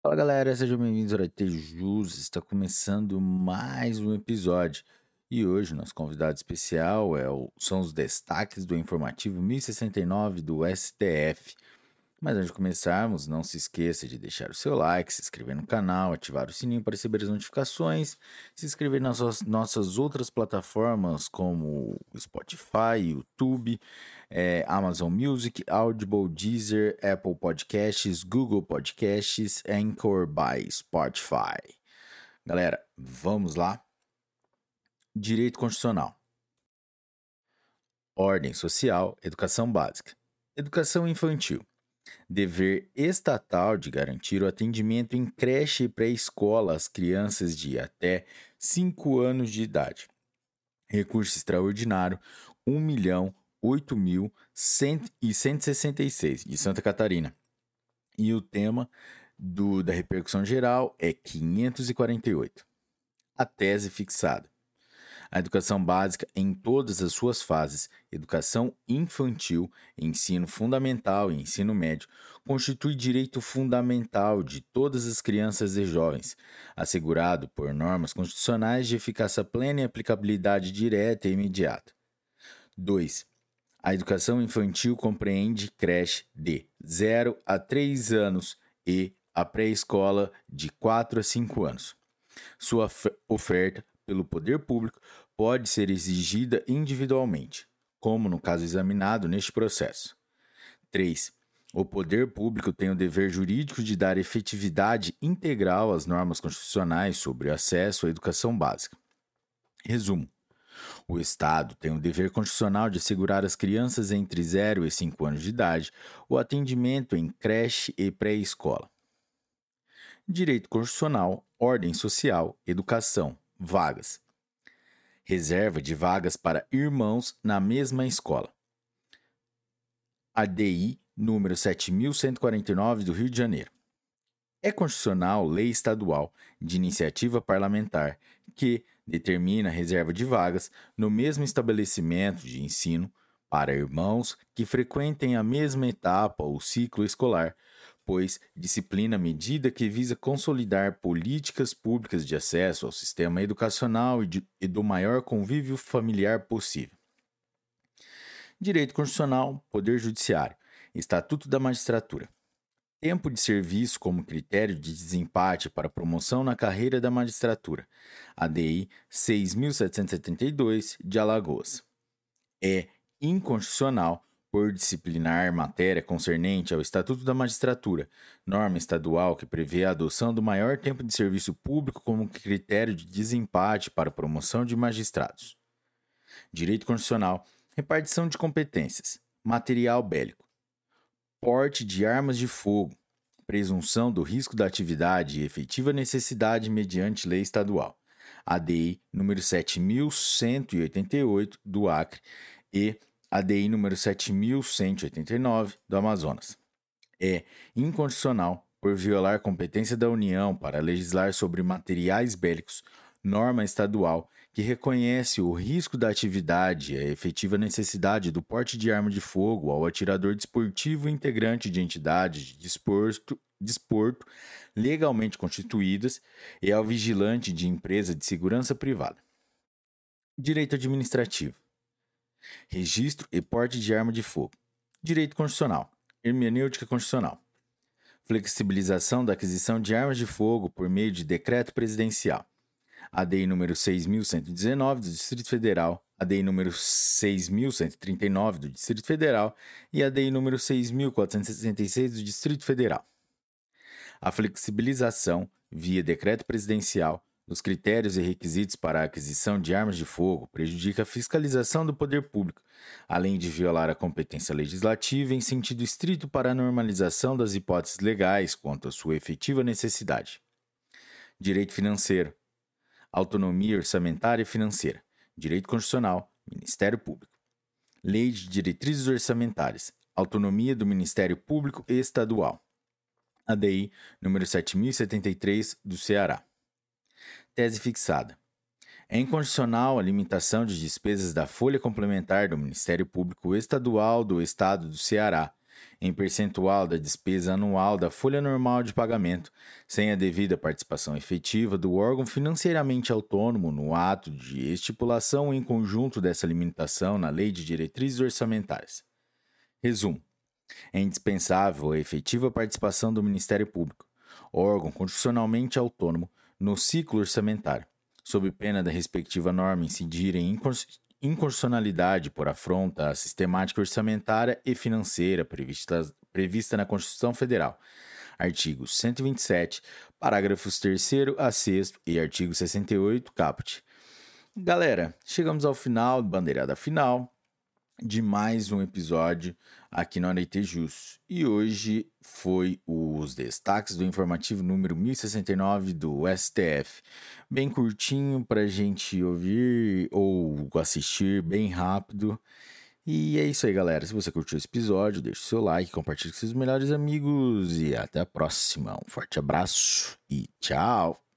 Fala galera, sejam bem-vindos ao Tejus. Está começando mais um episódio. E hoje nosso convidado especial é o, são os destaques do informativo 1069 do STF. Mas antes de começarmos, não se esqueça de deixar o seu like, se inscrever no canal, ativar o sininho para receber as notificações, se inscrever nas nossas outras plataformas como Spotify, YouTube, é, Amazon Music, Audible, Deezer, Apple Podcasts, Google Podcasts, Anchor by Spotify. Galera, vamos lá? Direito Constitucional. Ordem Social, Educação Básica. Educação Infantil dever estatal de garantir o atendimento em creche e pré-escola às crianças de até 5 anos de idade. Recurso extraordinário 1 milhão 8 mil e 166 de Santa Catarina. E o tema do, da repercussão geral é 548. A tese fixada. A educação básica em todas as suas fases, educação infantil, ensino fundamental e ensino médio, constitui direito fundamental de todas as crianças e jovens, assegurado por normas constitucionais de eficácia plena e aplicabilidade direta e imediata. 2. A educação infantil compreende creche de 0 a 3 anos e a pré-escola de 4 a 5 anos. Sua oferta pelo poder público pode ser exigida individualmente, como no caso examinado neste processo. 3. O poder público tem o dever jurídico de dar efetividade integral às normas constitucionais sobre acesso à educação básica. Resumo: o Estado tem o dever constitucional de assegurar às crianças entre 0 e 5 anos de idade o atendimento em creche e pré-escola. Direito constitucional, ordem social, educação, vagas. Reserva de vagas para irmãos na mesma escola. ADI número 7149 do Rio de Janeiro. É constitucional lei estadual de iniciativa parlamentar que determina a reserva de vagas no mesmo estabelecimento de ensino para irmãos que frequentem a mesma etapa ou ciclo escolar pois disciplina medida que visa consolidar políticas públicas de acesso ao sistema educacional e, de, e do maior convívio familiar possível. Direito Constitucional, Poder Judiciário, Estatuto da Magistratura. Tempo de serviço como critério de desempate para promoção na carreira da magistratura. ADI 6.772 de Alagoas. É inconstitucional por disciplinar matéria concernente ao Estatuto da Magistratura, norma estadual que prevê a adoção do maior tempo de serviço público como critério de desempate para promoção de magistrados. Direito Constitucional, repartição de competências, material bélico, porte de armas de fogo, presunção do risco da atividade e efetiva necessidade mediante lei estadual. ADI número 7188 do Acre e ADI número 7189 do Amazonas. É inconstitucional por violar competência da União para legislar sobre materiais bélicos, norma estadual que reconhece o risco da atividade e a efetiva necessidade do porte de arma de fogo ao atirador desportivo integrante de entidades de desporto, desporto legalmente constituídas e ao vigilante de empresa de segurança privada. Direito administrativo registro e porte de arma de fogo, direito constitucional, hermenêutica constitucional, flexibilização da aquisição de armas de fogo por meio de decreto presidencial, ADI número 6119 do Distrito Federal, ADI número 6139 do Distrito Federal e ADI número 6466 do Distrito Federal. A flexibilização via decreto presidencial os critérios e requisitos para a aquisição de armas de fogo prejudica a fiscalização do poder público, além de violar a competência legislativa em sentido estrito para a normalização das hipóteses legais quanto à sua efetiva necessidade. Direito financeiro, autonomia orçamentária e financeira, direito constitucional, Ministério Público. Lei de diretrizes orçamentárias, autonomia do Ministério Público Estadual. ADI número 7073 do Ceará. Tese fixada. É incondicional a limitação de despesas da folha complementar do Ministério Público Estadual do Estado do Ceará, em percentual da despesa anual da folha normal de pagamento, sem a devida participação efetiva do órgão financeiramente autônomo no ato de estipulação em conjunto dessa limitação na Lei de Diretrizes Orçamentárias. Resumo: é indispensável a efetiva participação do Ministério Público, órgão constitucionalmente autônomo, no ciclo orçamentário, sob pena da respectiva norma incidir em inconstitucionalidade por afronta à sistemática orçamentária e financeira prevista, prevista na Constituição Federal. Artigo 127, parágrafos 3 a 6 e artigo 68, caput. Galera, chegamos ao final, bandeirada final de mais um episódio aqui no Areite Jus. E hoje foi os destaques do informativo número 1069 do STF. Bem curtinho para gente ouvir ou assistir bem rápido. E é isso aí, galera. Se você curtiu esse episódio, deixe seu like, compartilhe com seus melhores amigos e até a próxima. Um forte abraço e tchau!